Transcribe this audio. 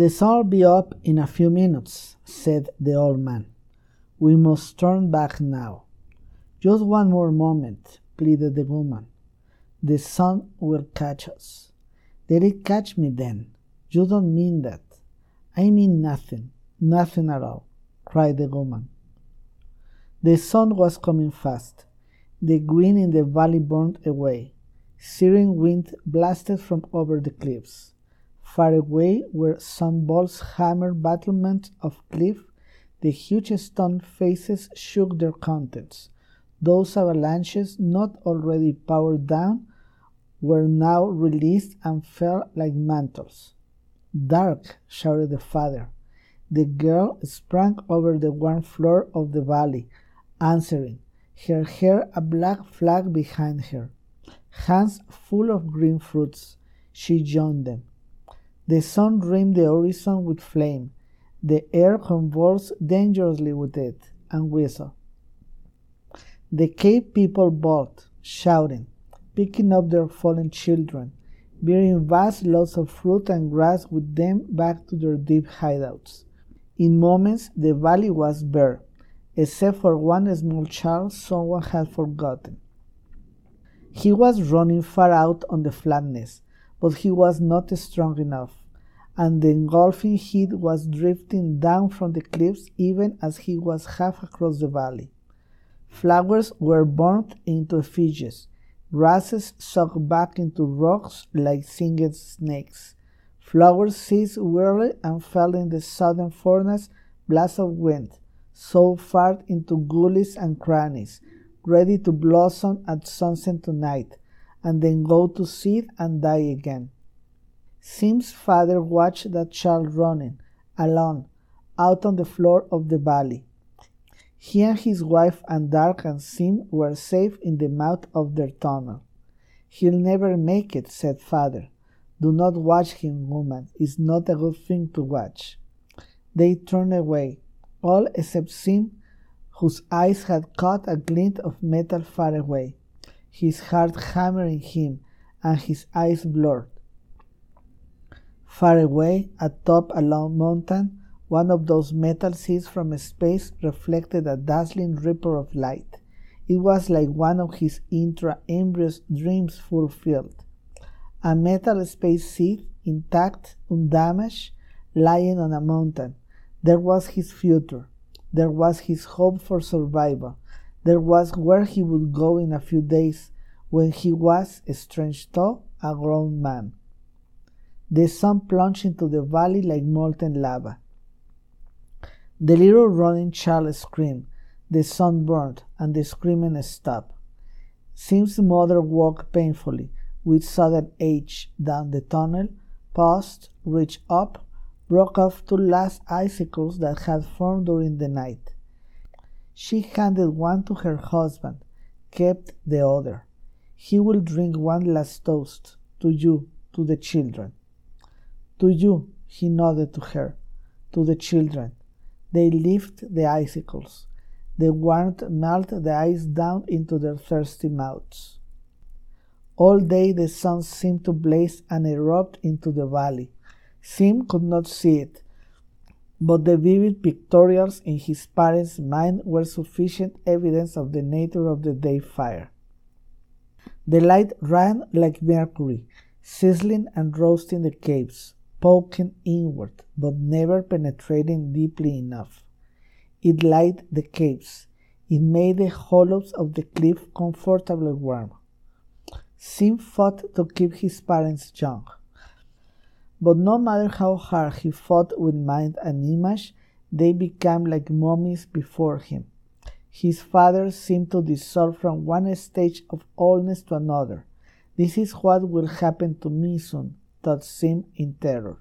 The sun'll be up in a few minutes, said the old man. We must turn back now. Just one more moment, pleaded the woman. The sun will catch us. Did it catch me then. You don't mean that. I mean nothing, nothing at all, cried the woman. The sun was coming fast. The green in the valley burned away. Searing wind blasted from over the cliffs. Far away, where sunballs hammered battlements of cliff, the huge stone faces shook their contents. Those avalanches, not already powered down, were now released and fell like mantles. Dark, shouted the father. The girl sprang over the warm floor of the valley, answering, her hair a black flag behind her. Hands full of green fruits, she joined them. The sun rimmed the horizon with flame. The air convulsed dangerously with it, and whistled. The cave people bawled, shouting, picking up their fallen children, bearing vast loads of fruit and grass with them back to their deep hideouts. In moments, the valley was bare, except for one small child someone had forgotten. He was running far out on the flatness, but he was not strong enough, and the engulfing heat was drifting down from the cliffs even as he was half across the valley. Flowers were burnt into effigies, grasses sucked back into rocks like singed snakes. Flowers ceased whirling and fell in the sudden furnace blast of wind, so far into gullies and crannies, ready to blossom at sunset tonight, and then go to seed and die again. Sim's father watched that child running, alone, out on the floor of the valley. He and his wife and Dark and Sim were safe in the mouth of their tunnel. He'll never make it, said father. Do not watch him, woman. It's not a good thing to watch. They turned away, all except Sim, whose eyes had caught a glint of metal far away, his heart hammering him, and his eyes blurred. Far away, atop a long mountain, one of those metal seas from space reflected a dazzling ripple of light. It was like one of his intra-embryos dreams fulfilled. A metal space seed, intact, undamaged, lying on a mountain. There was his future. There was his hope for survival. There was where he would go in a few days when he was, strange thought, a grown man. The sun plunged into the valley like molten lava. The little running child screamed. The sun burned, and the screaming stopped. Sim's mother walked painfully, with sudden age, down the tunnel, paused, reached up, broke off two last icicles that had formed during the night. She handed one to her husband, kept the other. He will drink one last toast to you, to the children. To you, he nodded to her, to the children. They lift the icicles. The warmth melted the ice down into their thirsty mouths. All day the sun seemed to blaze and erupt into the valley. Sim could not see it, but the vivid pictorials in his parents' mind were sufficient evidence of the nature of the day fire. The light ran like mercury, sizzling and roasting the caves poking inward, but never penetrating deeply enough. It lighted the caves. It made the hollows of the cliff comfortably warm. Sim fought to keep his parents young. But no matter how hard he fought with mind and image, they became like mummies before him. His father seemed to dissolve from one stage of oldness to another. This is what will happen to me soon, thought Sim in terror.